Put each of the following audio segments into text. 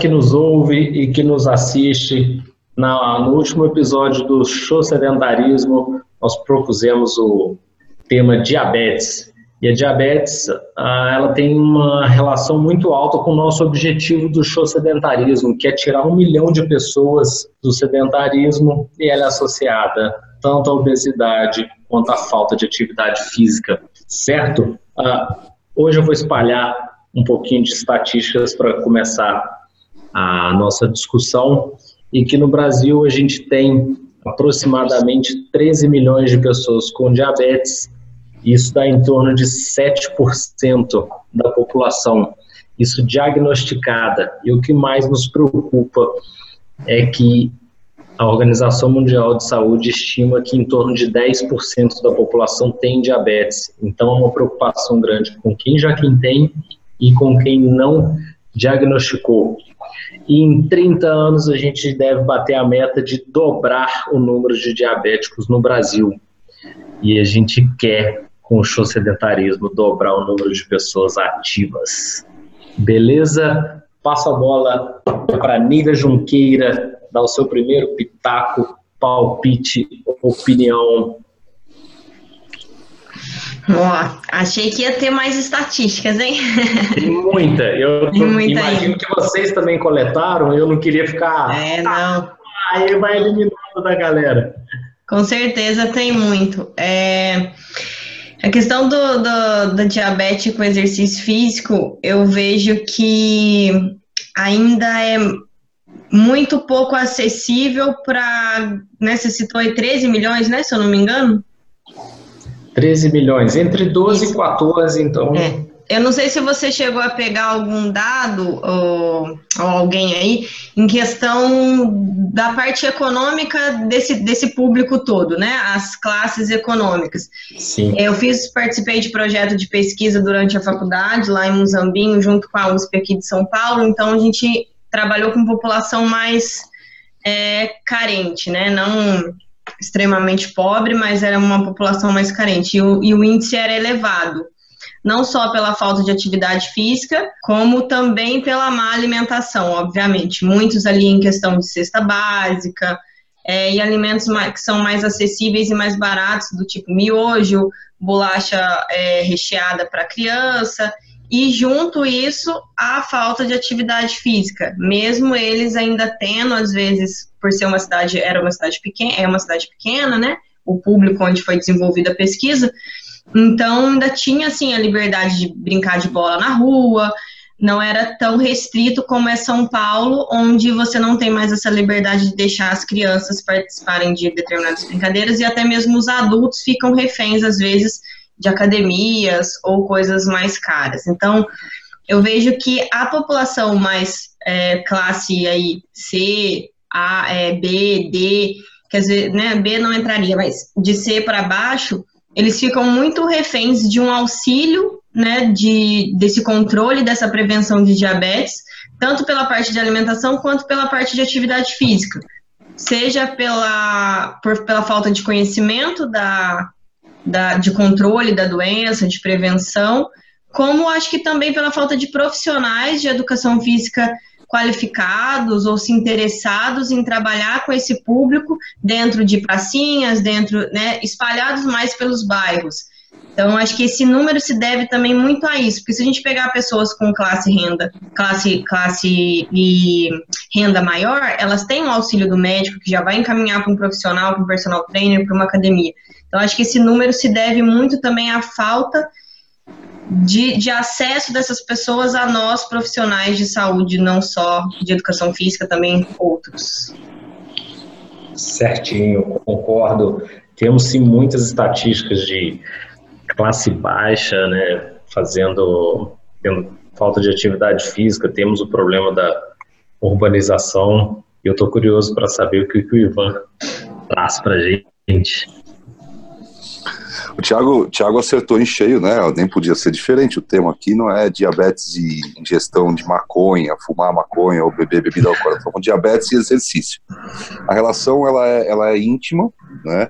que nos ouve e que nos assiste. Na, no último episódio do Show Sedentarismo, nós propusemos o tema diabetes. E a diabetes, ah, ela tem uma relação muito alta com o nosso objetivo do show sedentarismo, que é tirar um milhão de pessoas do sedentarismo e ela é associada tanto à obesidade quanto à falta de atividade física, certo? Ah, hoje eu vou espalhar um pouquinho de estatísticas para começar a nossa discussão e que no Brasil a gente tem aproximadamente 13 milhões de pessoas com diabetes isso dá em torno de 7% da população, isso diagnosticada. E o que mais nos preocupa é que a Organização Mundial de Saúde estima que em torno de 10% da população tem diabetes. Então é uma preocupação grande com quem já quem tem e com quem não diagnosticou. E em 30 anos a gente deve bater a meta de dobrar o número de diabéticos no Brasil. E a gente quer com o show sedentarismo dobrar o número de pessoas ativas. Beleza? Passo a bola para Nívia Junqueira, dar o seu primeiro pitaco, palpite, opinião. Ó, achei que ia ter mais estatísticas, hein? Tem muita. Eu Tem muita imagino aí. que vocês também coletaram, eu não queria ficar. É, não. Aí vai eliminando da galera. Com certeza tem muito. É, a questão do, do, do diabetes com exercício físico, eu vejo que ainda é muito pouco acessível para, né, você citou aí 13 milhões, né, se eu não me engano? 13 milhões, entre 12 Isso. e 14, então. É. Eu não sei se você chegou a pegar algum dado ou, ou, alguém aí em questão da parte econômica desse, desse público todo, né? As classes econômicas. Sim. Eu fiz, participei de projeto de pesquisa durante a faculdade lá em Muzambinho, junto com a USP aqui de São Paulo. Então a gente trabalhou com população mais é, carente, né? Não extremamente pobre, mas era uma população mais carente. E o, e o índice era elevado não só pela falta de atividade física, como também pela má alimentação, obviamente. Muitos ali em questão de cesta básica, é, e alimentos mais, que são mais acessíveis e mais baratos, do tipo miojo, bolacha é, recheada para criança, e junto isso a falta de atividade física, mesmo eles ainda tendo às vezes por ser uma cidade era uma cidade pequena, é uma cidade pequena, né? O público onde foi desenvolvida a pesquisa, então ainda tinha assim a liberdade de brincar de bola na rua, não era tão restrito como é São Paulo, onde você não tem mais essa liberdade de deixar as crianças participarem de determinadas brincadeiras e até mesmo os adultos ficam reféns às vezes de academias ou coisas mais caras. Então eu vejo que a população mais é, classe aí C, A, é, B, D, quer dizer, né, B não entraria, mas de C para baixo eles ficam muito reféns de um auxílio, né, de, desse controle, dessa prevenção de diabetes, tanto pela parte de alimentação quanto pela parte de atividade física, seja pela, por, pela falta de conhecimento da, da, de controle da doença, de prevenção, como acho que também pela falta de profissionais de educação física qualificados ou se interessados em trabalhar com esse público dentro de pracinhas, dentro, né, espalhados mais pelos bairros. Então, acho que esse número se deve também muito a isso, porque se a gente pegar pessoas com classe renda, classe, classe e renda maior, elas têm um auxílio do médico que já vai encaminhar para um profissional, para um personal trainer, para uma academia. Então, acho que esse número se deve muito também à falta de, de acesso dessas pessoas a nós, profissionais de saúde, não só de educação física, também outros. Certinho, concordo. Temos sim muitas estatísticas de classe baixa, né, fazendo falta de atividade física, temos o problema da urbanização. E eu estou curioso para saber o que, que o Ivan traz para gente. O Thiago, Thiago acertou em cheio, né? Nem podia ser diferente. O tema aqui não é diabetes e ingestão de maconha, fumar maconha ou beber bebida alcoólica. Estamos diabetes e exercício. A relação ela é, ela é íntima, né?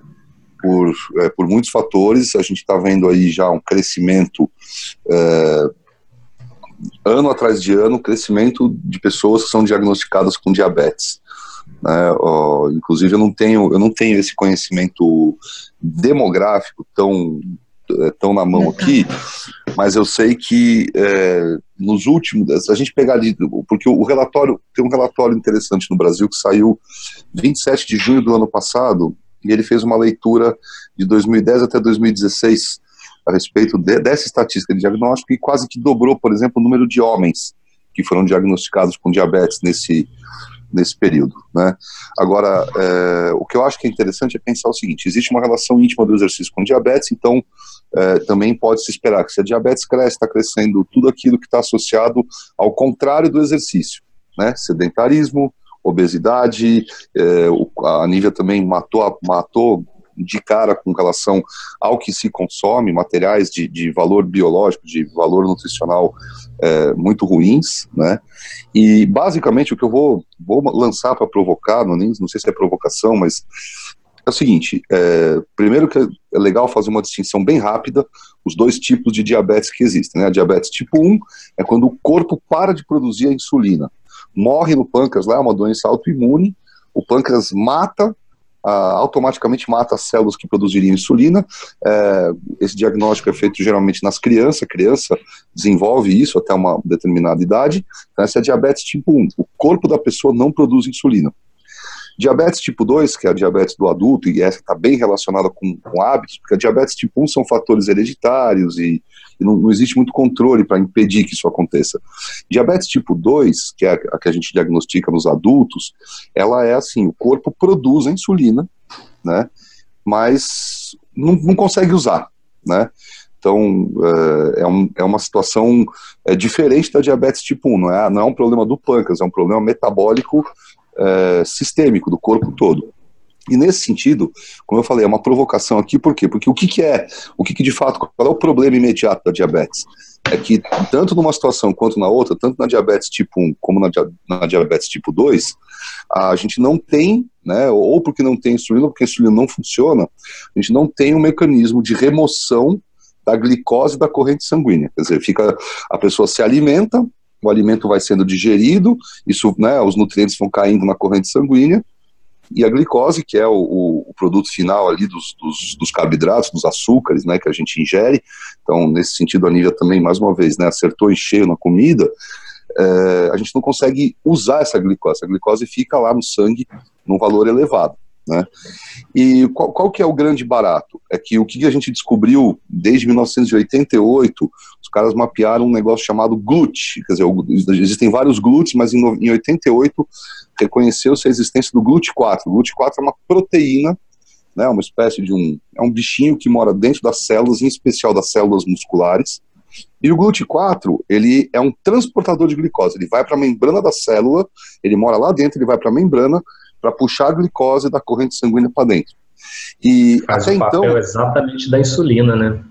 Por, é, por muitos fatores. A gente está vendo aí já um crescimento é, ano atrás de ano, crescimento de pessoas que são diagnosticadas com diabetes. Né? Ó, inclusive, eu não tenho, eu não tenho esse conhecimento demográfico tão é, tão na mão aqui, mas eu sei que é, nos últimos, a gente pegar ali, porque o relatório, tem um relatório interessante no Brasil que saiu 27 de junho do ano passado, e ele fez uma leitura de 2010 até 2016 a respeito de, dessa estatística de diagnóstico e quase que dobrou, por exemplo, o número de homens que foram diagnosticados com diabetes nesse, nesse período. Né? Agora, é, o que eu acho que é interessante é pensar o seguinte: existe uma relação íntima do exercício com diabetes, então é, também pode se esperar que se a diabetes cresce, está crescendo tudo aquilo que está associado ao contrário do exercício, né? Sedentarismo, obesidade, é, a Nívia também matou, matou de cara com relação ao que se consome, materiais de, de valor biológico, de valor nutricional é, muito ruins, né? E basicamente o que eu vou, vou lançar para provocar, não, nem, não sei se é provocação, mas é o seguinte: é, primeiro que é legal fazer uma distinção bem rápida, os dois tipos de diabetes que existem. Né? A diabetes tipo 1 é quando o corpo para de produzir a insulina. Morre no pâncreas, lá é uma doença autoimune, o pâncreas mata ah, automaticamente mata as células que produziriam insulina. É, esse diagnóstico é feito geralmente nas crianças, a criança desenvolve isso até uma determinada idade. Então, essa é diabetes tipo 1. O corpo da pessoa não produz insulina. Diabetes tipo 2, que é a diabetes do adulto, e essa está bem relacionada com, com, hábitos, porque a diabetes tipo 1 são fatores hereditários e, e não, não, existe muito controle para impedir que isso aconteça. Diabetes tipo 2, que é a, a, que a gente diagnostica nos adultos, ela é assim, o corpo produz a insulina, né, mas não, não consegue usar, né, então, é, é, um, é uma situação é, diferente da diabetes tipo 1, não é, não é um problema do pâncreas, é um problema metabólico é, sistêmico do corpo todo. E nesse sentido, como eu falei, é uma provocação aqui, por quê? Porque o que, que é, o que, que de fato, qual é o problema imediato da diabetes? É que tanto numa situação quanto na outra, tanto na diabetes tipo 1 como na, na diabetes tipo 2, a gente não tem, né, ou porque não tem insulina, ou porque a insulina não funciona, a gente não tem um mecanismo de remoção da glicose da corrente sanguínea. Quer dizer, fica, a pessoa se alimenta, o alimento vai sendo digerido, isso, né, os nutrientes vão caindo na corrente sanguínea, e a glicose, que é o, o, produto final ali dos, dos, dos, carboidratos, dos açúcares, né, que a gente ingere, então nesse sentido a Nívia também, mais uma vez, né, acertou em cheio na comida, é, a gente não consegue usar essa glicose, a glicose fica lá no sangue num valor elevado. Né? E qual, qual, que é o grande barato? É que o que a gente descobriu desde 1988, os caras mapearam um negócio chamado GLUT, quer dizer, existem vários GLUTs, mas em, em 88 reconheceu-se a existência do GLUT4. O GLUT4 é uma proteína, né, uma espécie de um, é um bichinho que mora dentro das células, em especial das células musculares, e o GLUT4, ele é um transportador de glicose, ele vai para a membrana da célula, ele mora lá dentro, ele vai para a membrana, para puxar a glicose da corrente sanguínea para dentro. E Faz até o papel então exatamente da insulina, né?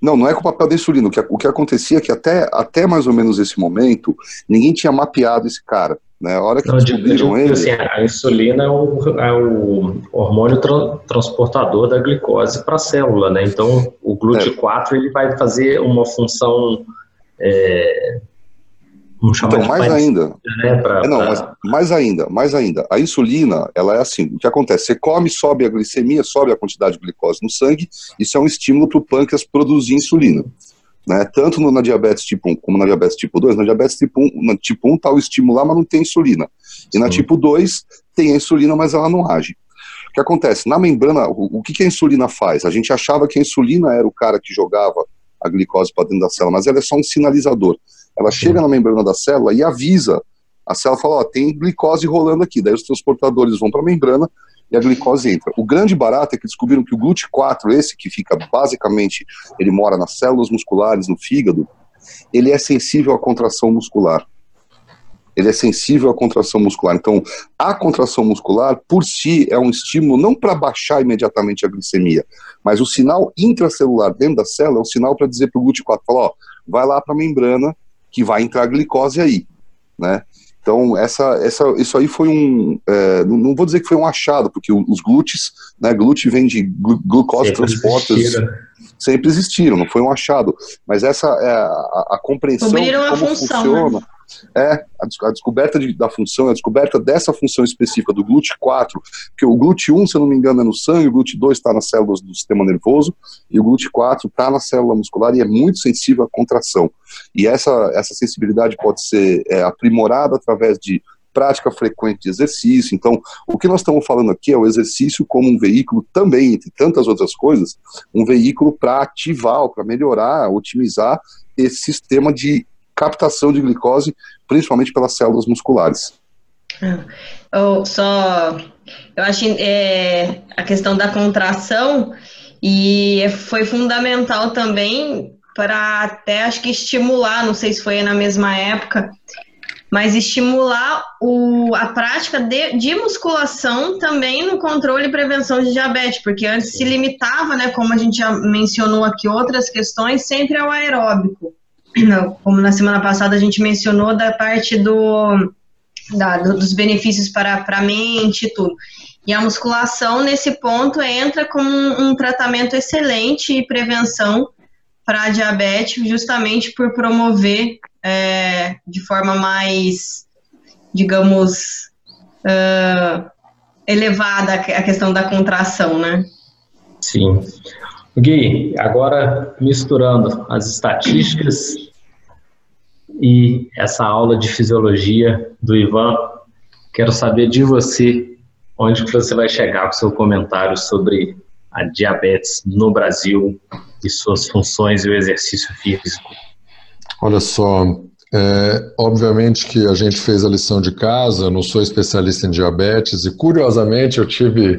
Não, não é com o papel da insulina. O que, o que acontecia é que até, até mais ou menos esse momento, ninguém tinha mapeado esse cara. Né? A hora que não, descobriram ele... Assim, a insulina é o, é o hormônio tra transportador da glicose para a célula, né? Então, o GLUT4 é. ele vai fazer uma função é, então, mais ainda. Né, pra, é, não, pra... Mas, mais ainda, mais ainda. A insulina, ela é assim, o que acontece? Você come, sobe a glicemia, sobe a quantidade de glicose no sangue, isso é um estímulo para o pâncreas produzir insulina. Né? Tanto no, na diabetes tipo 1 como na diabetes tipo 2, na diabetes tipo 1, na tipo 1 está o estímulo lá, mas não tem insulina. E na tipo 2 tem a insulina, mas ela não age. O que acontece? Na membrana, o, o que, que a insulina faz? A gente achava que a insulina era o cara que jogava a glicose para dentro da célula, mas ela é só um sinalizador. Ela chega na membrana da célula e avisa. A célula fala, ó, tem glicose rolando aqui. Daí os transportadores vão para a membrana e a glicose entra. O grande barato é que descobriram que o GLUT4, esse que fica basicamente, ele mora nas células musculares, no fígado, ele é sensível à contração muscular. Ele é sensível à contração muscular. Então, a contração muscular, por si, é um estímulo não para baixar imediatamente a glicemia, mas o sinal intracelular dentro da célula é um sinal para dizer para o GLUT4, falar, ó, vai lá para a membrana que vai entrar glicose aí, né? Então, essa, essa, isso aí foi um. É, não vou dizer que foi um achado, porque os glúteos, né, glúteo vem de glu, glucose transporters. Sempre existiram, não foi um achado. Mas essa é a, a, compreensão de como função, funciona. Né? É a, a descoberta de, da função, a descoberta dessa função específica do GLUT4, que o GLUT1, se eu não me engano, é no sangue, o GLUT2 está nas células do sistema nervoso, e o GLUT4 está na célula muscular e é muito sensível à contração. E essa, essa sensibilidade pode ser é, aprimorada através de prática frequente de exercício. Então, o que nós estamos falando aqui é o exercício como um veículo também, entre tantas outras coisas, um veículo para ativar, para melhorar, otimizar esse sistema de captação de glicose, principalmente pelas células musculares. Eu só, eu acho é, a questão da contração e foi fundamental também para até acho que estimular, não sei se foi na mesma época, mas estimular o, a prática de, de, musculação também no controle e prevenção de diabetes, porque antes se limitava, né, como a gente já mencionou aqui, outras questões, sempre ao aeróbico como na semana passada a gente mencionou, da parte do, da, dos benefícios para, a mente e tudo. E a musculação, nesse ponto, entra como um, um tratamento excelente e prevenção para diabetes, justamente por promover é, de forma mais, digamos, uh, elevada a questão da contração, né? Sim. Gui, agora misturando as estatísticas e essa aula de fisiologia do Ivan, quero saber de você onde que você vai chegar com seu comentário sobre a diabetes no Brasil e suas funções e o exercício físico. Olha só, é, obviamente que a gente fez a lição de casa, não sou especialista em diabetes e curiosamente eu tive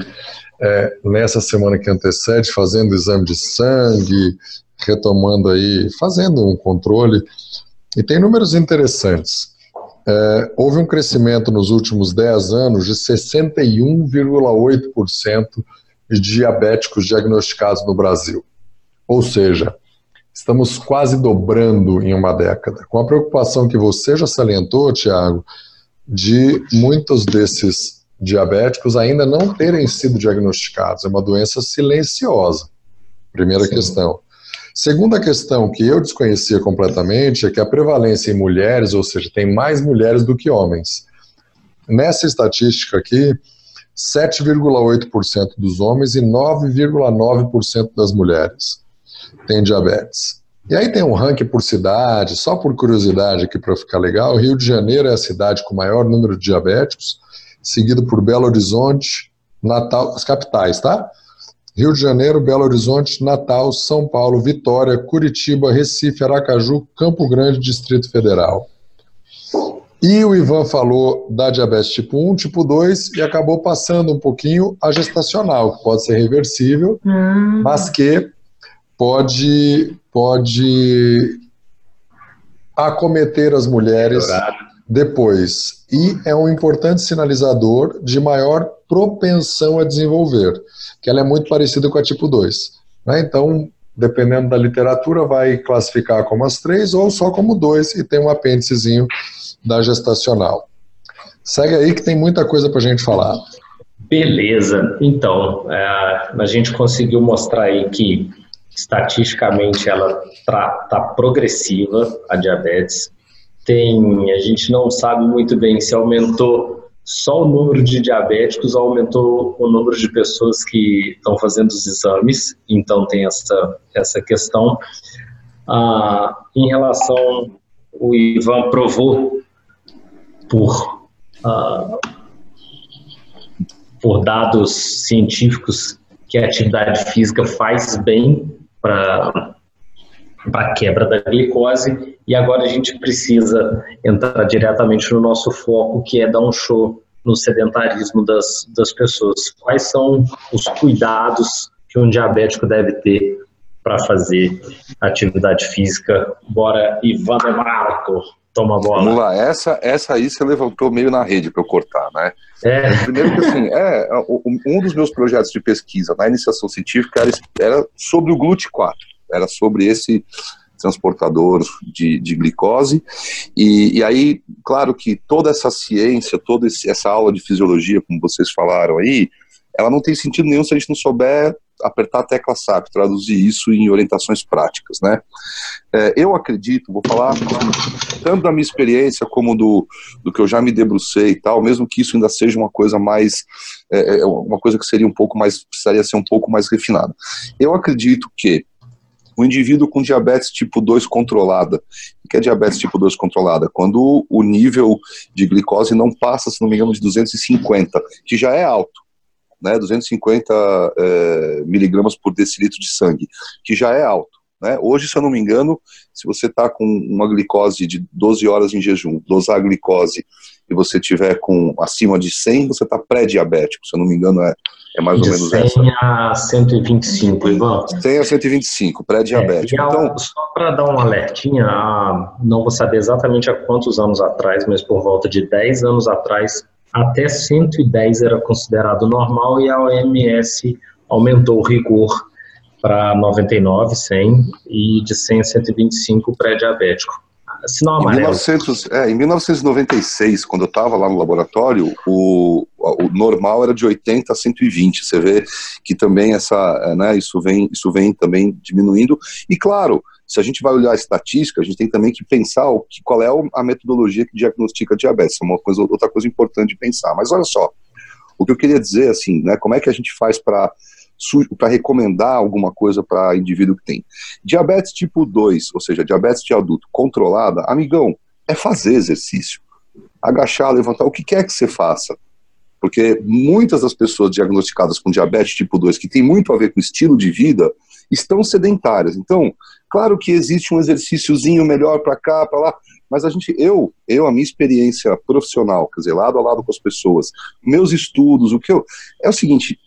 é, nessa semana que antecede, fazendo exame de sangue, retomando aí, fazendo um controle, e tem números interessantes. É, houve um crescimento nos últimos 10 anos de 61,8% de diabéticos diagnosticados no Brasil. Ou seja, estamos quase dobrando em uma década. Com a preocupação que você já salientou, Tiago, de muitos desses diabéticos ainda não terem sido diagnosticados. É uma doença silenciosa. Primeira Sim. questão. Segunda questão que eu desconhecia completamente é que a prevalência em mulheres, ou seja, tem mais mulheres do que homens. Nessa estatística aqui, 7,8% dos homens e 9,9% das mulheres têm diabetes. E aí tem um ranking por cidade, só por curiosidade aqui para ficar legal. Rio de Janeiro é a cidade com maior número de diabéticos, seguido por Belo Horizonte, Natal, as capitais, tá? Rio de Janeiro, Belo Horizonte, Natal, São Paulo, Vitória, Curitiba, Recife, Aracaju, Campo Grande, Distrito Federal. E o Ivan falou da diabetes tipo 1, tipo 2 e acabou passando um pouquinho a gestacional, que pode ser reversível, hum. mas que pode, pode acometer as mulheres depois. E é um importante sinalizador de maior propensão a desenvolver, que ela é muito parecida com a tipo 2. Né? Então, dependendo da literatura, vai classificar como as três ou só como dois e tem um apêndicezinho da gestacional. Segue aí que tem muita coisa para a gente falar. Beleza. Então, é, a gente conseguiu mostrar aí que estatisticamente ela está progressiva, a diabetes tem, a gente não sabe muito bem se aumentou só o número de diabéticos ou aumentou o número de pessoas que estão fazendo os exames, então tem essa, essa questão. Ah, em relação, o Ivan provou por, ah, por dados científicos que a atividade física faz bem para para quebra da glicose e agora a gente precisa entrar diretamente no nosso foco, que é dar um show no sedentarismo das, das pessoas. Quais são os cuidados que um diabético deve ter para fazer atividade física? Bora, Ivan Marco, toma a bola. Vamos lá, essa, essa aí você levantou meio na rede para eu cortar, né? É. Primeiro que assim, é, um dos meus projetos de pesquisa na iniciação científica era, era sobre o GLUT4 era sobre esse transportador de, de glicose. E, e, aí, claro que toda essa ciência, toda esse, essa aula de fisiologia, como vocês falaram aí, ela não tem sentido nenhum se a gente não souber apertar a tecla SAP, traduzir isso em orientações práticas, né? É, eu acredito, vou falar tanto da minha experiência como do, do que eu já me debrucei e tal, mesmo que isso ainda seja uma coisa mais, é, é uma coisa que seria um pouco mais, precisaria ser um pouco mais refinada. Eu acredito que o indivíduo com diabetes tipo 2 controlada. O que é diabetes tipo 2 controlada? Quando o nível de glicose não passa, se não me engano, de 250, que já é alto né, 250 é, miligramas por decilitro de sangue, que já é alto. Né? Hoje, se eu não me engano, se você está com uma glicose de 12 horas em jejum, dosar a glicose e você tiver com acima de 100, você está pré-diabético. Se eu não me engano, é, é mais de ou menos 100 essa. 100 a 125, Ivan. 100 a 125, pré-diabético. É, então, só para dar um alertinha, não vou saber exatamente há quantos anos atrás, mas por volta de 10 anos atrás, até 110 era considerado normal e a OMS aumentou o rigor para 99, 100 e de 100 a 125 pré-diabético. Sinal amarelo. Em, 1900, é, em 1996, quando eu estava lá no laboratório, o, o normal era de 80 a 120. Você vê que também essa, né, isso vem, isso vem também diminuindo. E claro, se a gente vai olhar a estatística, a gente tem também que pensar o que, qual é a metodologia que diagnostica diabetes. É uma coisa, outra coisa importante de pensar. Mas olha só, o que eu queria dizer, assim, né, como é que a gente faz para para recomendar alguma coisa para indivíduo que tem. Diabetes tipo 2, ou seja, diabetes de adulto controlada, amigão, é fazer exercício. Agachar, levantar, o que quer que você faça. Porque muitas das pessoas diagnosticadas com diabetes tipo 2, que tem muito a ver com estilo de vida, estão sedentárias. Então, claro que existe um exercíciozinho melhor para cá, para lá, mas a gente, eu, eu, a minha experiência profissional, quer dizer, lado a lado com as pessoas, meus estudos, o que eu. É o seguinte: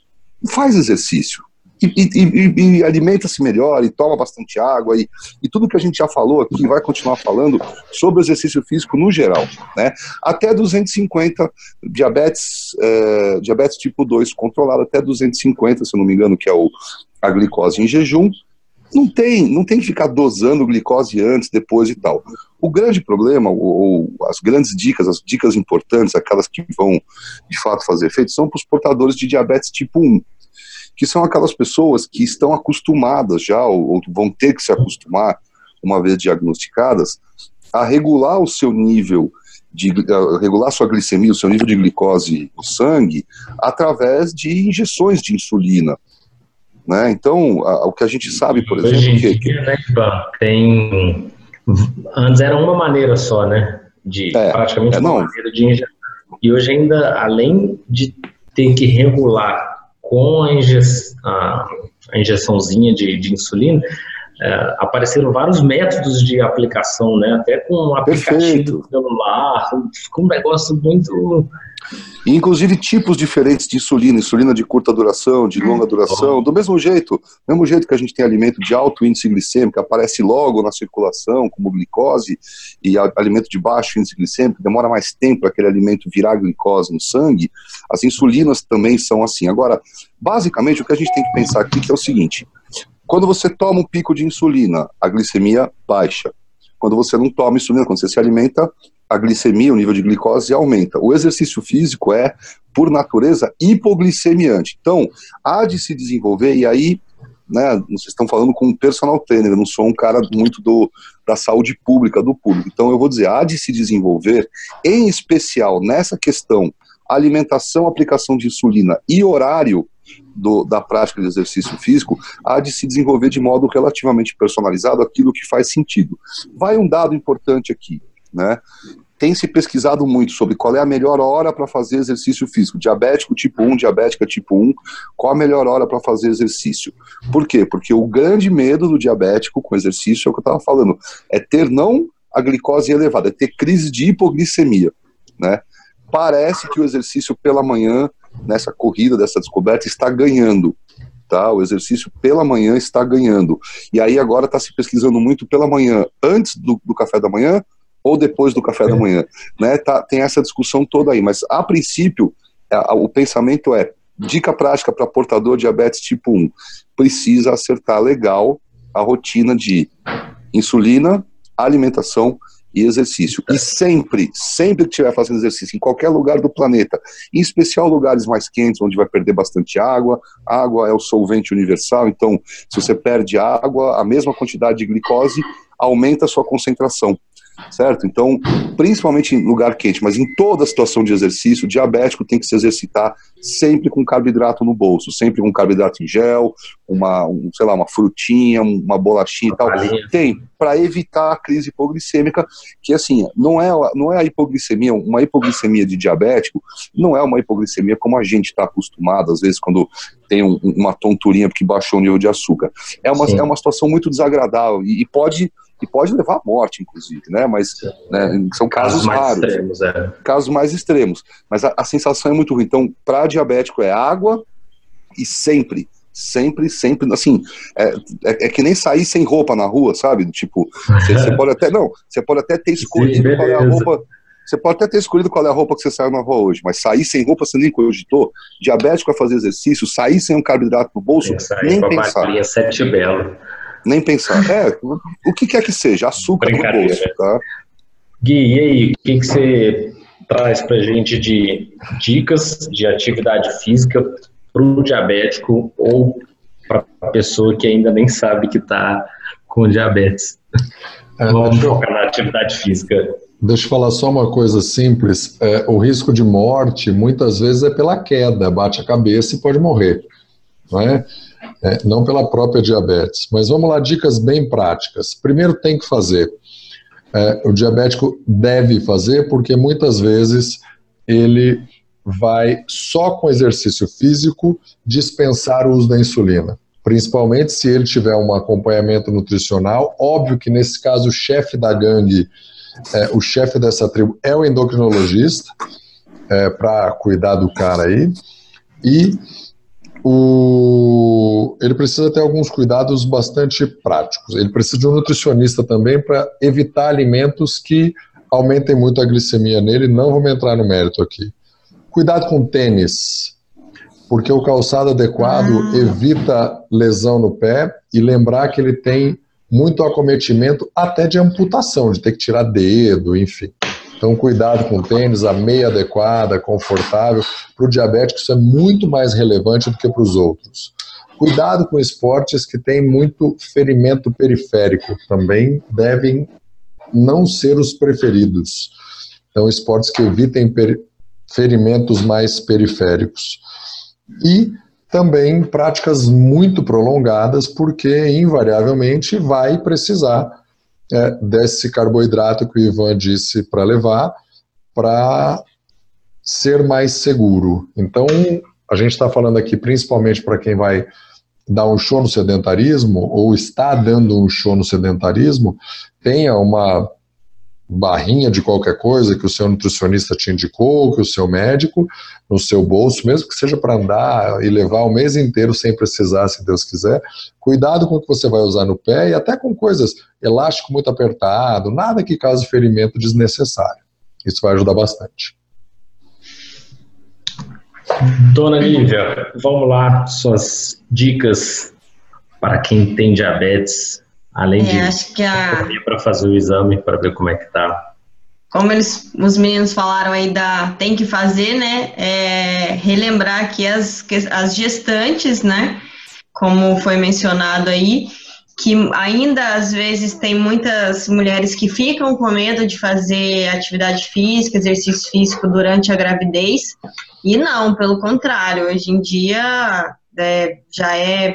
faz exercício. E, e, e, e alimenta-se melhor, e toma bastante água, e, e tudo que a gente já falou aqui, vai continuar falando sobre o exercício físico no geral. Né? Até 250, diabetes, é, diabetes tipo 2 controlado, até 250, se eu não me engano, que é o, a glicose em jejum, não tem, não tem que ficar dosando glicose antes, depois e tal. O grande problema, ou, ou, as grandes dicas, as dicas importantes, aquelas que vão de fato fazer efeito, são para os portadores de diabetes tipo 1, que são aquelas pessoas que estão acostumadas já, ou, ou vão ter que se acostumar, uma vez diagnosticadas, a regular o seu nível de regular sua glicemia, o seu nível de glicose no sangue, através de injeções de insulina. Né? Então, a, o que a gente sabe, por exemplo, Hoje que, dia, né, tem antes era uma maneira só, né, de é, praticamente é, uma maneira de injeção. E hoje ainda, além de ter que regular com a, inje a, a injeçãozinha de, de insulina, é, apareceram vários métodos de aplicação, né? Até com um aplicativo Perfeito. celular, ficou um negócio muito inclusive tipos diferentes de insulina, insulina de curta duração, de longa duração, do mesmo jeito, do mesmo jeito que a gente tem alimento de alto índice glicêmico, que aparece logo na circulação, como glicose, e alimento de baixo índice glicêmico, demora mais tempo para aquele alimento virar glicose no sangue, as insulinas também são assim. Agora, basicamente, o que a gente tem que pensar aqui é o seguinte, quando você toma um pico de insulina, a glicemia baixa. Quando você não toma insulina, quando você se alimenta, a glicemia, o nível de glicose aumenta. O exercício físico é, por natureza, hipoglicemiante. Então, há de se desenvolver, e aí, né, vocês estão falando com um personal trainer, eu não sou um cara muito do, da saúde pública, do público. Então, eu vou dizer, há de se desenvolver, em especial nessa questão, alimentação, aplicação de insulina e horário do, da prática de exercício físico, há de se desenvolver de modo relativamente personalizado aquilo que faz sentido. Vai um dado importante aqui né? Tem se pesquisado muito sobre qual é a melhor hora para fazer exercício físico. Diabético tipo 1, diabética tipo 1, qual a melhor hora para fazer exercício? Por quê? Porque o grande medo do diabético com exercício é o que eu estava falando, é ter não a glicose elevada, é ter crise de hipoglicemia, né? Parece que o exercício pela manhã, nessa corrida dessa descoberta, está ganhando, tá? O exercício pela manhã está ganhando. E aí agora está se pesquisando muito pela manhã, antes do, do café da manhã ou depois do café da manhã, né? Tá, tem essa discussão toda aí, mas a princípio o pensamento é dica prática para portador de diabetes tipo 1, precisa acertar legal a rotina de insulina, alimentação e exercício. E sempre, sempre que estiver fazendo exercício, em qualquer lugar do planeta, em especial lugares mais quentes, onde vai perder bastante água, água é o solvente universal, então se você perde água, a mesma quantidade de glicose aumenta a sua concentração certo? Então, principalmente em lugar quente, mas em toda situação de exercício, o diabético tem que se exercitar sempre com carboidrato no bolso, sempre com carboidrato em gel, uma, um, sei lá, uma frutinha, uma bolachinha e tal. Tem, para evitar a crise hipoglicêmica, que assim, não é, não é a hipoglicemia, uma hipoglicemia de diabético, não é uma hipoglicemia como a gente está acostumado, às vezes, quando tem um, uma tonturinha porque baixou o nível de açúcar. É uma, é uma situação muito desagradável e, e pode e pode levar à morte, inclusive, né? Mas né, são casos, casos raros, extremos, é. casos mais extremos. Mas a, a sensação é muito ruim. Então, para diabético é água e sempre, sempre, sempre, assim, é, é, é, que nem sair sem roupa na rua, sabe? Tipo, você pode até, não, você pode até ter escolhido Sim, qual é a roupa, você pode até ter escolhido qual é a roupa que você saiu na rua hoje, mas sair sem roupa você nem cogitou. Diabético vai fazer exercício, sair sem um carboidrato no bolso, nem pensar. Sete belo. Nem pensar. É, o que quer que seja, açúcar no bolso, tá? Gui, e aí, o que, que você traz pra gente de dicas de atividade física para o diabético ou para a pessoa que ainda nem sabe que está com diabetes? É, Vamos focar na atividade física. Deixa eu falar só uma coisa simples. É, o risco de morte muitas vezes é pela queda, bate a cabeça e pode morrer. Não é? É, não pela própria diabetes. Mas vamos lá, dicas bem práticas. Primeiro tem que fazer. É, o diabético deve fazer porque muitas vezes ele vai só com exercício físico dispensar o uso da insulina. Principalmente se ele tiver um acompanhamento nutricional. Óbvio que nesse caso o chefe da gangue, é, o chefe dessa tribo é o endocrinologista, é, para cuidar do cara aí. E o, ele precisa ter alguns cuidados bastante práticos. Ele precisa de um nutricionista também para evitar alimentos que aumentem muito a glicemia nele. Não vamos entrar no mérito aqui. Cuidado com tênis, porque o calçado adequado ah. evita lesão no pé e lembrar que ele tem muito acometimento até de amputação, de ter que tirar dedo, enfim. Então, cuidado com o tênis, a meia adequada, confortável. Para o diabético, isso é muito mais relevante do que para os outros. Cuidado com esportes que têm muito ferimento periférico, também devem não ser os preferidos. Então, esportes que evitem ferimentos mais periféricos. E também práticas muito prolongadas, porque invariavelmente vai precisar é, desse carboidrato que o Ivan disse para levar, para ser mais seguro. Então, a gente está falando aqui principalmente para quem vai dar um show no sedentarismo ou está dando um show no sedentarismo, tenha uma barrinha de qualquer coisa que o seu nutricionista te indicou, que o seu médico, no seu bolso, mesmo que seja para andar e levar o mês inteiro sem precisar, se Deus quiser. Cuidado com o que você vai usar no pé e até com coisas, elástico muito apertado, nada que cause ferimento desnecessário. Isso vai ajudar bastante. Dona Lívia, vamos lá, suas dicas para quem tem diabetes Além é, de acho que a... para fazer o exame para ver como é que tá. Como eles, os meninos falaram aí da tem que fazer, né? É, relembrar que as, as gestantes, né? Como foi mencionado aí, que ainda às vezes tem muitas mulheres que ficam com medo de fazer atividade física, exercício físico durante a gravidez, e não, pelo contrário, hoje em dia é, já é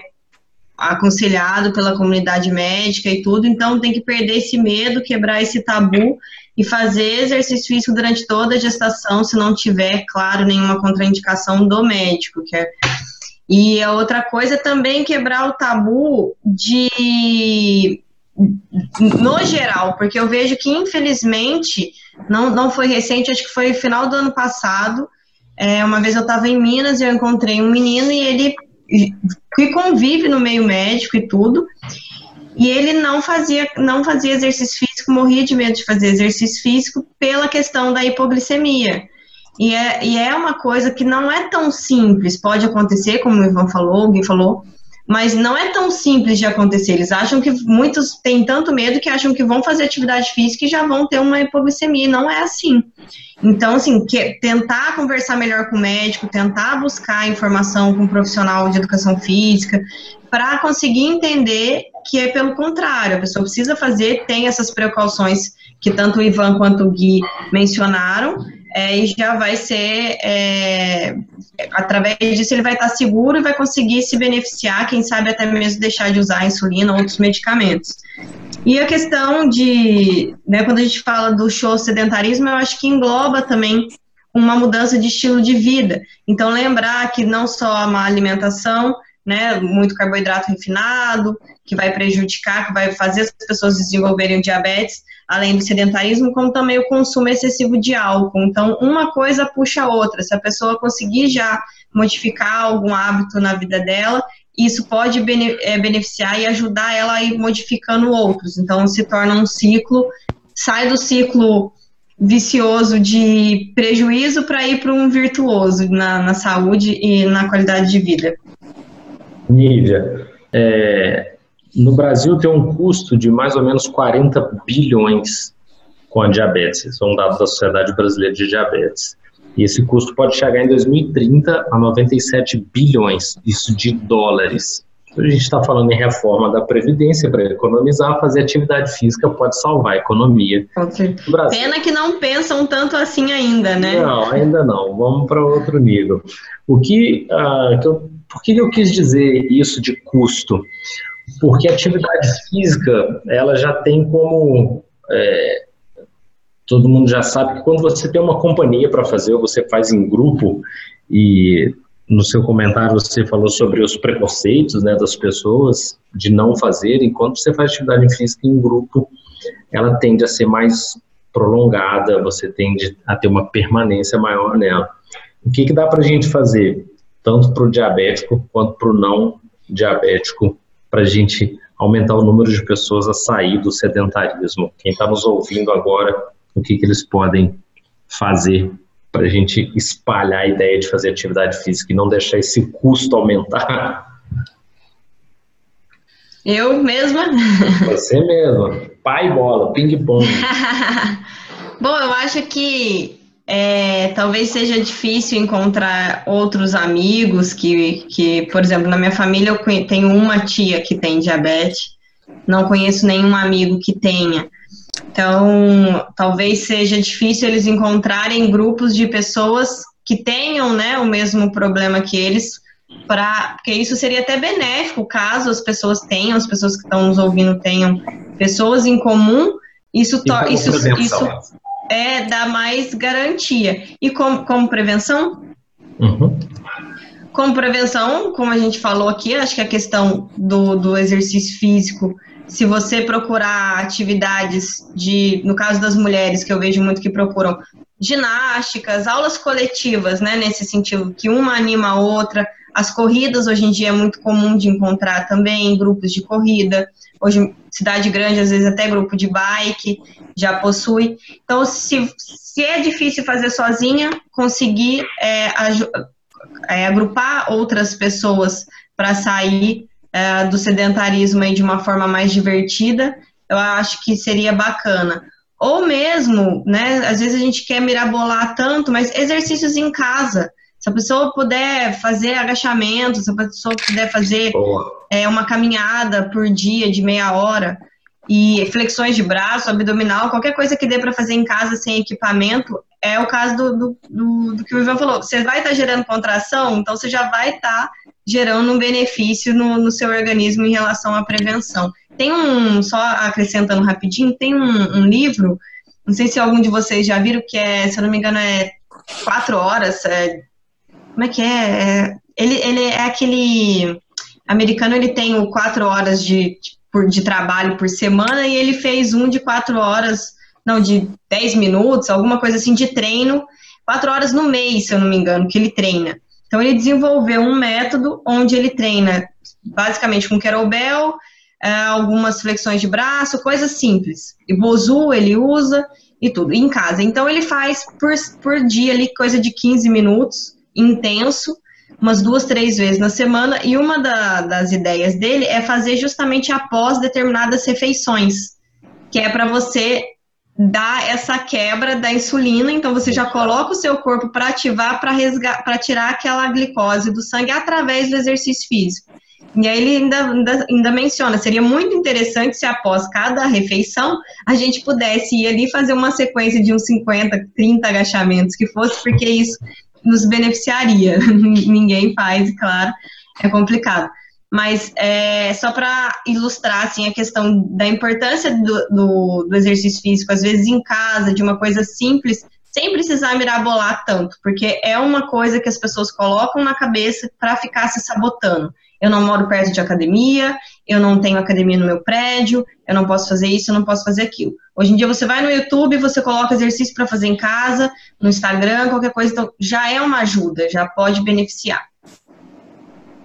aconselhado pela comunidade médica e tudo, então tem que perder esse medo, quebrar esse tabu e fazer exercício físico durante toda a gestação, se não tiver, claro, nenhuma contraindicação do médico. Que é... E a outra coisa é também quebrar o tabu de no geral, porque eu vejo que infelizmente não, não foi recente, acho que foi final do ano passado. É, uma vez eu estava em Minas e eu encontrei um menino e ele que convive no meio médico e tudo. E ele não fazia, não fazia exercício físico, morria de medo de fazer exercício físico pela questão da hipoglicemia. E é, e é uma coisa que não é tão simples, pode acontecer, como o Ivan falou, alguém falou, mas não é tão simples de acontecer. Eles acham que muitos têm tanto medo que acham que vão fazer atividade física e já vão ter uma hipoglicemia. Não é assim. Então, assim, tentar conversar melhor com o médico, tentar buscar informação com um profissional de educação física, para conseguir entender que é pelo contrário, a pessoa precisa fazer, tem essas precauções que tanto o Ivan quanto o Gui mencionaram, é, e já vai ser, é, através disso, ele vai estar seguro e vai conseguir se beneficiar, quem sabe até mesmo deixar de usar insulina ou outros medicamentos. E a questão de, né, quando a gente fala do show sedentarismo, eu acho que engloba também uma mudança de estilo de vida. Então, lembrar que não só a má alimentação, né, muito carboidrato refinado, que vai prejudicar, que vai fazer as pessoas desenvolverem diabetes, além do sedentarismo, como também o consumo excessivo de álcool. Então, uma coisa puxa a outra. Se a pessoa conseguir já modificar algum hábito na vida dela, isso pode é, beneficiar e ajudar ela a ir modificando outros. Então, se torna um ciclo, sai do ciclo vicioso de prejuízo para ir para um virtuoso na, na saúde e na qualidade de vida. Nívia, é, no Brasil tem um custo de mais ou menos 40 bilhões com a diabetes. São dados da Sociedade Brasileira de Diabetes. E esse custo pode chegar em 2030 a 97 bilhões, isso de dólares. A gente está falando em reforma da Previdência para economizar, fazer atividade física pode salvar a economia. Pena que não pensam tanto assim ainda, né? Não, ainda não. Vamos para outro nível. O que, uh, que eu por que eu quis dizer isso de custo? Porque a atividade física, ela já tem como. É, todo mundo já sabe que quando você tem uma companhia para fazer, ou você faz em grupo, e no seu comentário você falou sobre os preconceitos né, das pessoas de não fazer, enquanto você faz atividade física em grupo, ela tende a ser mais prolongada, você tende a ter uma permanência maior nela. O que, que dá para a gente fazer? tanto para o diabético quanto para o não diabético, para a gente aumentar o número de pessoas a sair do sedentarismo. Quem está nos ouvindo agora, o que, que eles podem fazer para a gente espalhar a ideia de fazer atividade física e não deixar esse custo aumentar? Eu mesma? Você mesma. Pai bola, ping-pong. Bom, eu acho que é, talvez seja difícil encontrar outros amigos que, que, por exemplo, na minha família eu tenho uma tia que tem diabetes, não conheço nenhum amigo que tenha. Então, talvez seja difícil eles encontrarem grupos de pessoas que tenham né, o mesmo problema que eles, pra, porque isso seria até benéfico caso as pessoas tenham, as pessoas que estão nos ouvindo tenham pessoas em comum. Isso, isso, isso, é dar mais garantia. E como, como prevenção? Uhum. Como prevenção, como a gente falou aqui, acho que a questão do, do exercício físico, se você procurar atividades de, no caso das mulheres, que eu vejo muito que procuram ginásticas, aulas coletivas, né, nesse sentido, que uma anima a outra. As corridas hoje em dia é muito comum de encontrar também, grupos de corrida. Hoje, cidade grande, às vezes até grupo de bike já possui. Então, se, se é difícil fazer sozinha, conseguir é, é, agrupar outras pessoas para sair é, do sedentarismo aí de uma forma mais divertida, eu acho que seria bacana. Ou mesmo, né, às vezes a gente quer mirabolar tanto, mas exercícios em casa. Se a pessoa puder fazer agachamento, se a pessoa puder fazer é, uma caminhada por dia de meia hora, e flexões de braço, abdominal, qualquer coisa que dê para fazer em casa sem equipamento, é o caso do, do, do, do que o Ivan falou. Você vai estar tá gerando contração, então você já vai estar tá gerando um benefício no, no, seu organismo em relação à prevenção. Tem um, só acrescentando rapidinho, tem um, um, livro, não sei se algum de vocês já viram, que é, se eu não me engano, é quatro horas. É, como é que é? é ele, ele é aquele americano, ele tem o quatro horas de por, de trabalho por semana e ele fez um de quatro horas, não, de dez minutos, alguma coisa assim, de treino, quatro horas no mês, se eu não me engano, que ele treina. Então ele desenvolveu um método onde ele treina basicamente com kettlebell, é, algumas flexões de braço, coisas simples. E bozu ele usa e tudo, em casa. Então ele faz por, por dia ali coisa de 15 minutos, intenso, umas duas, três vezes na semana, e uma da, das ideias dele é fazer justamente após determinadas refeições, que é para você dar essa quebra da insulina, então você já coloca o seu corpo para ativar, para tirar aquela glicose do sangue através do exercício físico. E aí ele ainda, ainda, ainda, menciona, seria muito interessante se após cada refeição a gente pudesse ir ali fazer uma sequência de uns 50, 30 agachamentos que fosse, porque isso nos beneficiaria. Ninguém faz, claro, é complicado. Mas é, só para ilustrar assim, a questão da importância do, do, do exercício físico, às vezes em casa, de uma coisa simples, sem precisar mirabolar tanto, porque é uma coisa que as pessoas colocam na cabeça para ficar se sabotando. Eu não moro perto de academia, eu não tenho academia no meu prédio, eu não posso fazer isso, eu não posso fazer aquilo. Hoje em dia você vai no YouTube, você coloca exercício para fazer em casa, no Instagram, qualquer coisa, então já é uma ajuda, já pode beneficiar.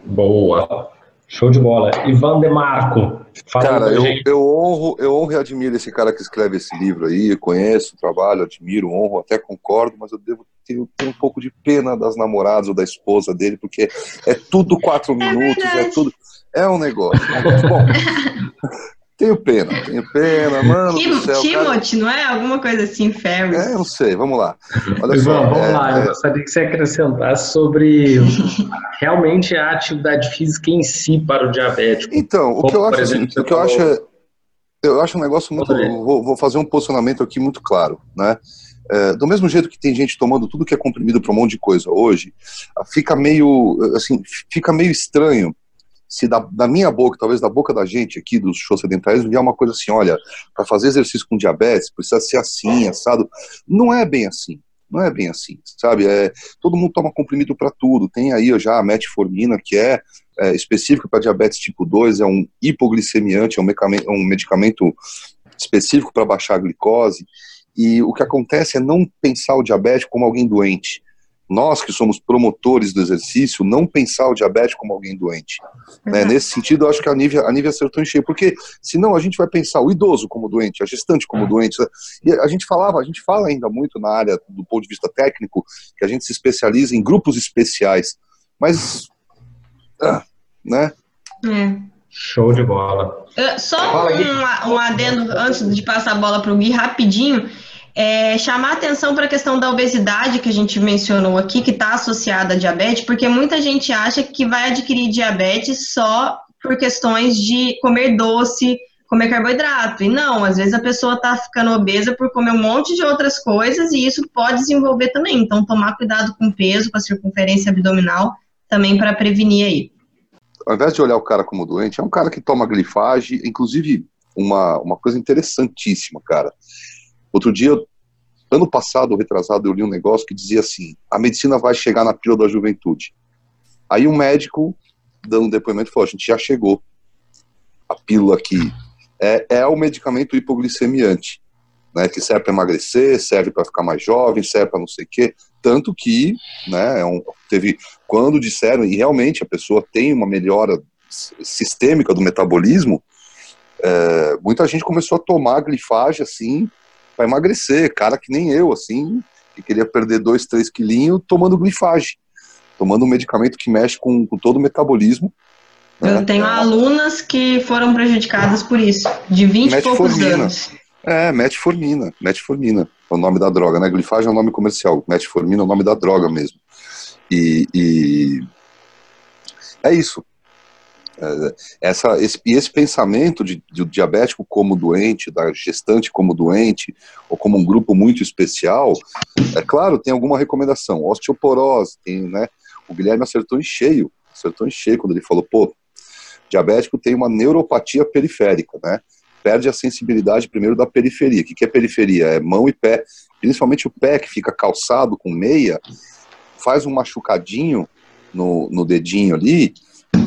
Boa. Show de bola. Ivan Demarco. Fala cara, eu, eu, honro, eu honro e admiro esse cara que escreve esse livro aí, conheço o trabalho, admiro, honro, até concordo, mas eu devo ter, ter um pouco de pena das namoradas ou da esposa dele, porque é tudo quatro é minutos, é, é tudo. É um negócio. É um negócio. Bom, Tenho pena, tenho pena, mano. Tim, céu, Timothy, cara... não é? Alguma coisa assim, Ferris. É, não sei, vamos lá. Olha só, vamos é, lá, é... eu gostaria que você acrescentasse sobre realmente a atividade física em si para o diabético. Então, o que eu acho, exemplo, o que eu acho é, eu acho um negócio muito. Vou, vou, fazer um posicionamento aqui muito claro, né? É, do mesmo jeito que tem gente tomando tudo que é comprimido para um monte de coisa hoje, fica meio assim, fica meio estranho se da, da, minha boca, talvez da boca da gente aqui, dos shows sedentários, vier uma coisa assim, olha, para fazer exercício com diabetes, precisa ser assim, assado. Não é bem assim. Não é bem assim, sabe? É, todo mundo toma comprimido para tudo. Tem aí já a metformina, que é, é específico para diabetes tipo 2, é um hipoglicemiante, é um medicamento, um medicamento específico para baixar a glicose. E o que acontece é não pensar o diabético como alguém doente nós que somos promotores do exercício, não pensar o diabetes como alguém doente. Né? Nesse sentido, eu acho que a Nívia, a Nívia acertou em cheio, porque senão a gente vai pensar o idoso como doente, a gestante como doente. E a gente falava, a gente fala ainda muito na área do ponto de vista técnico, que a gente se especializa em grupos especiais, mas, ah, né? É. Show de bola. Uh, só um, um adendo antes de passar a bola para o Gui, rapidinho é, chamar atenção para a questão da obesidade que a gente mencionou aqui, que está associada à diabetes, porque muita gente acha que vai adquirir diabetes só por questões de comer doce, comer carboidrato. E não, às vezes a pessoa está ficando obesa por comer um monte de outras coisas e isso pode desenvolver também. Então, tomar cuidado com o peso, com a circunferência abdominal, também para prevenir aí. Ao invés de olhar o cara como doente, é um cara que toma glifage, inclusive uma, uma coisa interessantíssima, cara. Outro dia, ano passado, retrasado, eu li um negócio que dizia assim: a medicina vai chegar na pílula da juventude. Aí um médico, dando um depoimento, falou: a gente já chegou. A pílula aqui é, é o medicamento hipoglicemiante, né, que serve para emagrecer, serve para ficar mais jovem, serve para não sei o quê. Tanto que, né, é um, teve, quando disseram, e realmente a pessoa tem uma melhora sistêmica do metabolismo, é, muita gente começou a tomar glifagem assim, para emagrecer, cara que nem eu, assim, que queria perder dois, três quilinhos tomando glifage, tomando um medicamento que mexe com, com todo o metabolismo. Né? Eu tenho é. alunas que foram prejudicadas por isso, de 20 e poucos anos. É, metformina, metformina é o nome da droga, né? Glifage é o nome comercial, metformina é o nome da droga mesmo. E, e é isso. É, essa, esse, esse pensamento de, de diabético como doente, da gestante como doente, ou como um grupo muito especial, é claro, tem alguma recomendação. Osteoporose, tem, né? O Guilherme acertou em cheio, acertou em cheio quando ele falou, pô, diabético tem uma neuropatia periférica, né? Perde a sensibilidade primeiro da periferia. O que é periferia? É mão e pé, principalmente o pé que fica calçado com meia, faz um machucadinho no, no dedinho ali,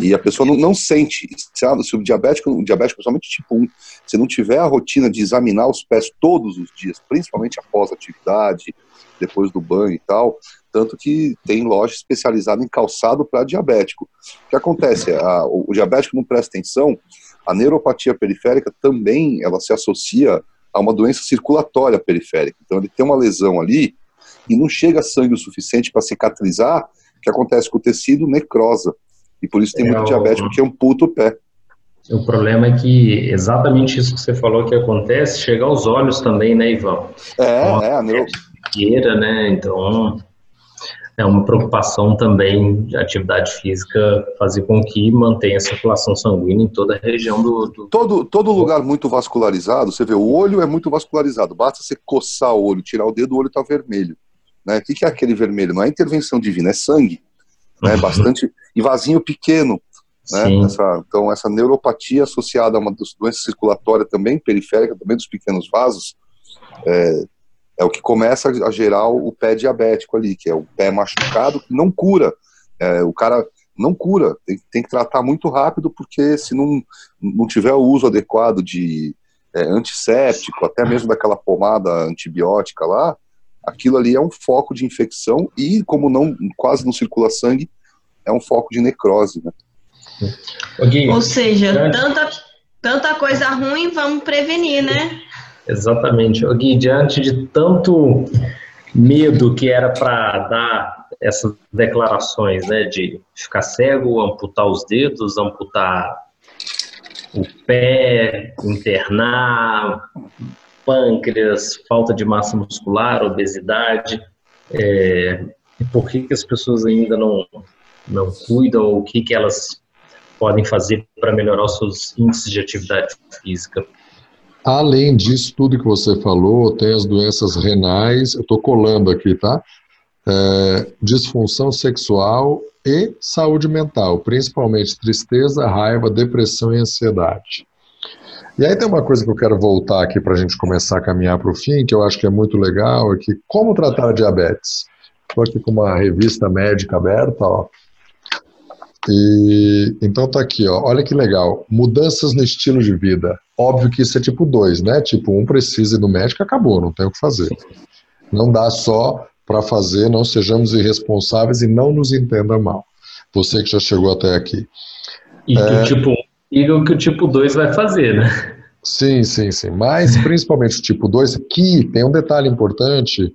e a pessoa não, não sente. Se, a, se o diabético, o diabético, principalmente tipo 1, se não tiver a rotina de examinar os pés todos os dias, principalmente após a atividade, depois do banho e tal, tanto que tem loja especializada em calçado para diabético. O que acontece? A, o, o diabético não presta atenção, a neuropatia periférica também ela se associa a uma doença circulatória periférica. Então ele tem uma lesão ali e não chega sangue o suficiente para cicatrizar que acontece com o tecido? Necrosa. E por isso tem é muito o... diabético que amputa o pé. O problema é que exatamente isso que você falou que acontece, chega aos olhos também, né, Ivan? É, então, é, a neuro... né? Então, é uma preocupação também de atividade física fazer com que mantenha a circulação sanguínea em toda a região do, do... Todo, todo lugar muito vascularizado, você vê, o olho é muito vascularizado, basta você coçar o olho, tirar o dedo, o olho está vermelho. Né? O que é aquele vermelho? Não é intervenção divina, é sangue. Né? Uhum. Bastante. E vasinho pequeno. Né? Essa, então, essa neuropatia associada a uma doença circulatória também, periférica, também dos pequenos vasos, é, é o que começa a gerar o pé diabético ali, que é o pé machucado que não cura. É, o cara não cura, tem, tem, que tratar muito rápido, porque se não, não tiver o uso adequado de é, antisséptico, até mesmo daquela pomada antibiótica lá, aquilo ali é um foco de infecção e, como não quase não circula sangue, é um foco de necrose, né? Ou seja, tanta, tanta coisa ruim, vamos prevenir, né? Exatamente. Gui, diante de tanto medo que era para dar essas declarações, né, de ficar cego, amputar os dedos, amputar o pé, internar, pâncreas, falta de massa muscular, obesidade, é, e por que, que as pessoas ainda não, não cuidam, ou o que, que elas podem fazer para melhorar os seus índices de atividade física. Além disso, tudo que você falou, tem as doenças renais, eu estou colando aqui, tá? É, disfunção sexual e saúde mental, principalmente tristeza, raiva, depressão e ansiedade. E aí tem uma coisa que eu quero voltar aqui para a gente começar a caminhar para o fim, que eu acho que é muito legal, é que como tratar a diabetes? Estou aqui com uma revista médica aberta, ó. E então tá aqui, ó. Olha que legal. Mudanças no estilo de vida. Óbvio que isso é tipo 2, né? Tipo 1 um precisa ir no médico, acabou, não tem o que fazer. Não dá só para fazer, não sejamos irresponsáveis e não nos entenda mal. Você que já chegou até aqui. E é... que o tipo e o que o tipo 2 vai fazer, né? Sim, sim, sim. Mas principalmente o tipo 2, que tem um detalhe importante,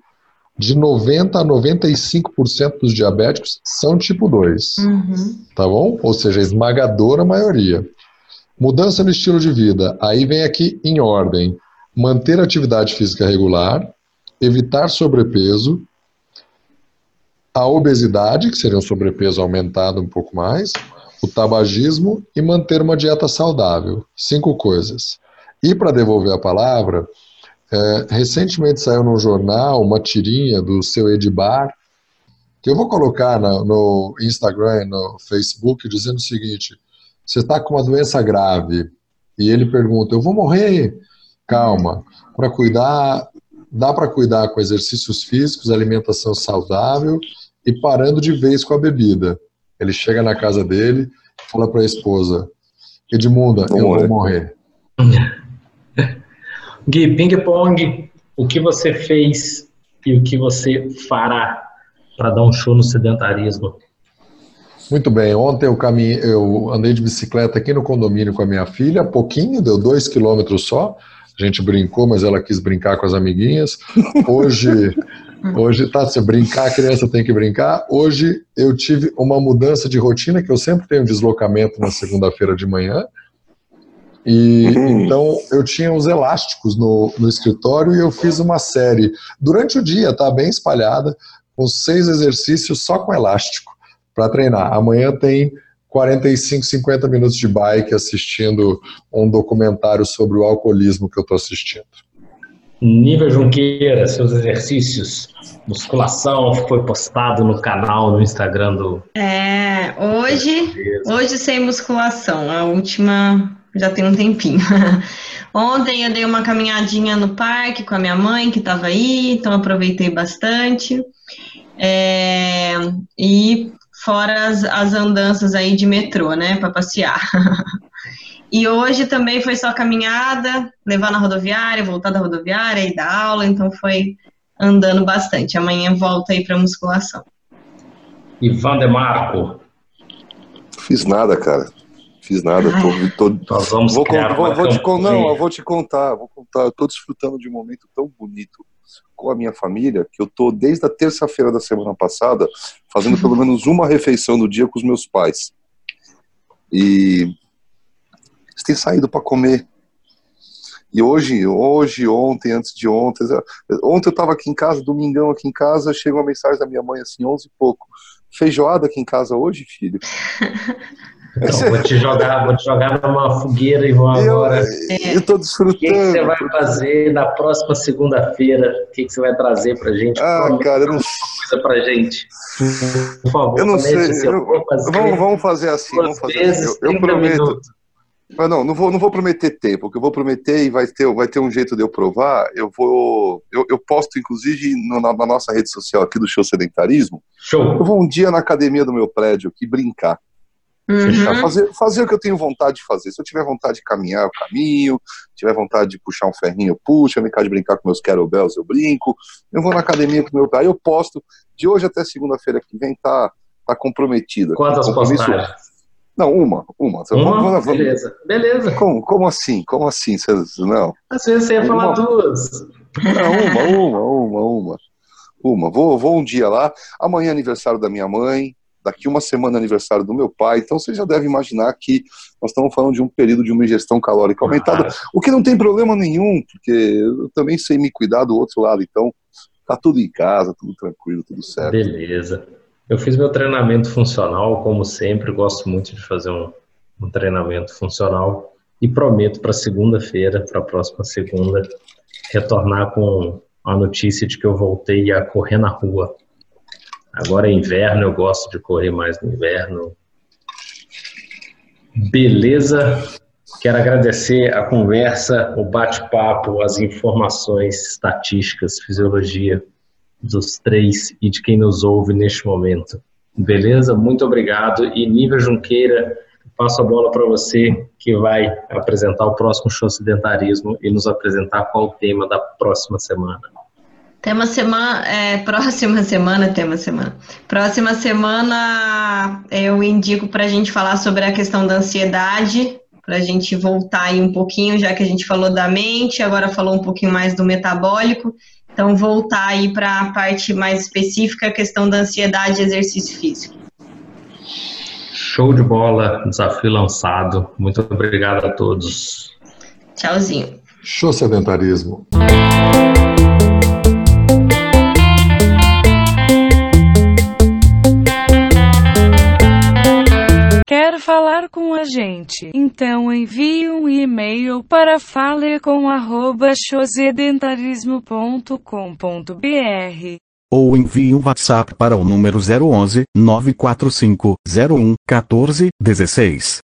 de 90 a 95% dos diabéticos são tipo 2. Uhum. Tá bom? Ou seja, a esmagadora maioria. Mudança no estilo de vida. Aí vem aqui em ordem: manter atividade física regular, evitar sobrepeso, a obesidade, que seria um sobrepeso aumentado um pouco mais, o tabagismo e manter uma dieta saudável. Cinco coisas. E para devolver a palavra, é, recentemente saiu no jornal uma tirinha do seu Edibar, que eu vou colocar na, no Instagram, no Facebook, dizendo o seguinte: você está com uma doença grave e ele pergunta, eu vou morrer? Calma, para cuidar, dá para cuidar com exercícios físicos, alimentação saudável e parando de vez com a bebida. Ele chega na casa dele e fala para a esposa: Edmunda, vou eu morrer. vou morrer. Gui, ping-pong, o que você fez e o que você fará para dar um show no sedentarismo? Muito bem, ontem eu, caminhei, eu andei de bicicleta aqui no condomínio com a minha filha, pouquinho, deu dois quilômetros só. A gente brincou, mas ela quis brincar com as amiguinhas. Hoje Hoje, tá, se brincar, a criança tem que brincar. Hoje eu tive uma mudança de rotina, que eu sempre tenho deslocamento na segunda-feira de manhã. E uhum. então eu tinha os elásticos no, no escritório e eu fiz uma série durante o dia, tá bem espalhada, com seis exercícios só com elástico para treinar. Amanhã tem 45, 50 minutos de bike assistindo um documentário sobre o alcoolismo que eu estou assistindo. Nível Junqueira, seus exercícios, musculação, foi postado no canal, no Instagram do. É, hoje, hoje sem musculação, a última já tem um tempinho. Ontem eu dei uma caminhadinha no parque com a minha mãe, que estava aí, então aproveitei bastante. É, e fora as, as andanças aí de metrô, né, para passear. E hoje também foi só caminhada, levar na rodoviária, voltar da rodoviária e dar aula, então foi andando bastante. Amanhã volta aí para musculação. Ivan Demarco. Fiz nada, cara. Fiz nada. Tô, tô, Nós vamos vou, vou, vou te, não, eu vou te contar, vou contar. Eu tô desfrutando de um momento tão bonito com a minha família que eu tô desde a terça-feira da semana passada fazendo pelo menos uma refeição no dia com os meus pais. E eles têm saído para comer. E hoje, hoje, ontem, antes de ontem, ontem eu estava aqui em casa, domingão aqui em casa, chega uma mensagem da minha mãe assim, 11 e pouco. Feijoada aqui em casa hoje, filho? Então, vou te jogar, vou te jogar numa fogueira e vou agora. Eu estou desfrutando. O que, que, você vai fazer na próxima segunda-feira? O que, que, você vai trazer pra gente? Ah, Promete cara, eu não coisa pra gente. Por favor, eu não sei. Eu, vamos, vamos fazer assim. Vamos fazer assim. Eu, eu prometo. Mas não, não vou, não vou prometer tempo, porque eu vou prometer e vai ter, vai ter um jeito de eu provar. Eu vou. Eu, eu posto, inclusive, no, na, na, nossa rede social aqui do Show Sedentarismo. Show. Eu vou um dia na academia do meu prédio aqui brincar. Uhum. Fazer, fazer o que eu tenho vontade de fazer. Se eu tiver vontade de caminhar, eu caminho. Se tiver vontade de puxar um ferrinho, eu puxo. Eu me de brincar com meus kettlebells, eu brinco. Eu vou na academia com meu pai. Eu posto. De hoje até segunda-feira que vem tá, tá comprometida. Quantas postagens? Não, uma, uma. Uma? Vamos, Beleza. Beleza. Como, como assim? Como assim? não. Às vezes você ia falar uma... duas. Não, uma, uma, uma, uma. Uma. Vou, vou um dia lá. Amanhã é aniversário da minha mãe daqui uma semana é aniversário do meu pai, então você já deve imaginar que nós estamos falando de um período de uma ingestão calórica aumentada, ah. o que não tem problema nenhum, porque eu também sei me cuidar do outro lado, então tá tudo em casa, tudo tranquilo, tudo certo. Beleza. Eu fiz meu treinamento funcional, como sempre, gosto muito de fazer um, um treinamento funcional e prometo para segunda-feira, para a próxima segunda, retornar com a notícia de que eu voltei a correr na rua. Agora é inverno, eu gosto de correr mais no inverno. Beleza? Quero agradecer a conversa, o bate-papo, as informações estatísticas, fisiologia dos três e de quem nos ouve neste momento. Beleza? Muito obrigado. E Nível Junqueira, passo a bola para você, que vai apresentar o próximo show sedentarismo e nos apresentar qual o tema da próxima semana. Tema semana, é, próxima semana, tema semana. Próxima semana eu indico para a gente falar sobre a questão da ansiedade, para a gente voltar aí um pouquinho, já que a gente falou da mente, agora falou um pouquinho mais do metabólico. Então, voltar aí para a parte mais específica, a questão da ansiedade e exercício físico. Show de bola, desafio lançado. Muito obrigado a todos. Tchauzinho. Show sedentarismo. Quer falar com a gente? Então envie um e-mail para falecom@chosedentarismo.com.br ou envie um WhatsApp para o número 011 945 01 14 16.